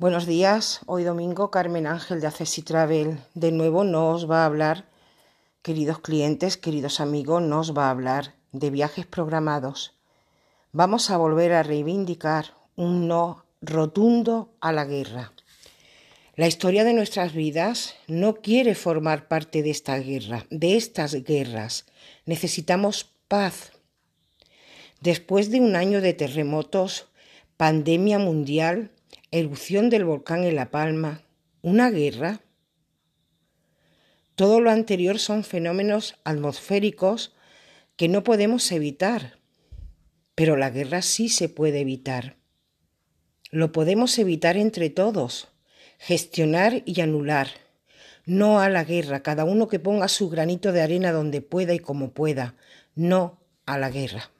Buenos días, hoy domingo Carmen Ángel de Accessi Travel de nuevo nos va a hablar, queridos clientes, queridos amigos, nos va a hablar de viajes programados. Vamos a volver a reivindicar un no rotundo a la guerra. La historia de nuestras vidas no quiere formar parte de esta guerra, de estas guerras. Necesitamos paz. Después de un año de terremotos, pandemia mundial, erupción del volcán en La Palma, una guerra. Todo lo anterior son fenómenos atmosféricos que no podemos evitar, pero la guerra sí se puede evitar. Lo podemos evitar entre todos, gestionar y anular. No a la guerra, cada uno que ponga su granito de arena donde pueda y como pueda. No a la guerra.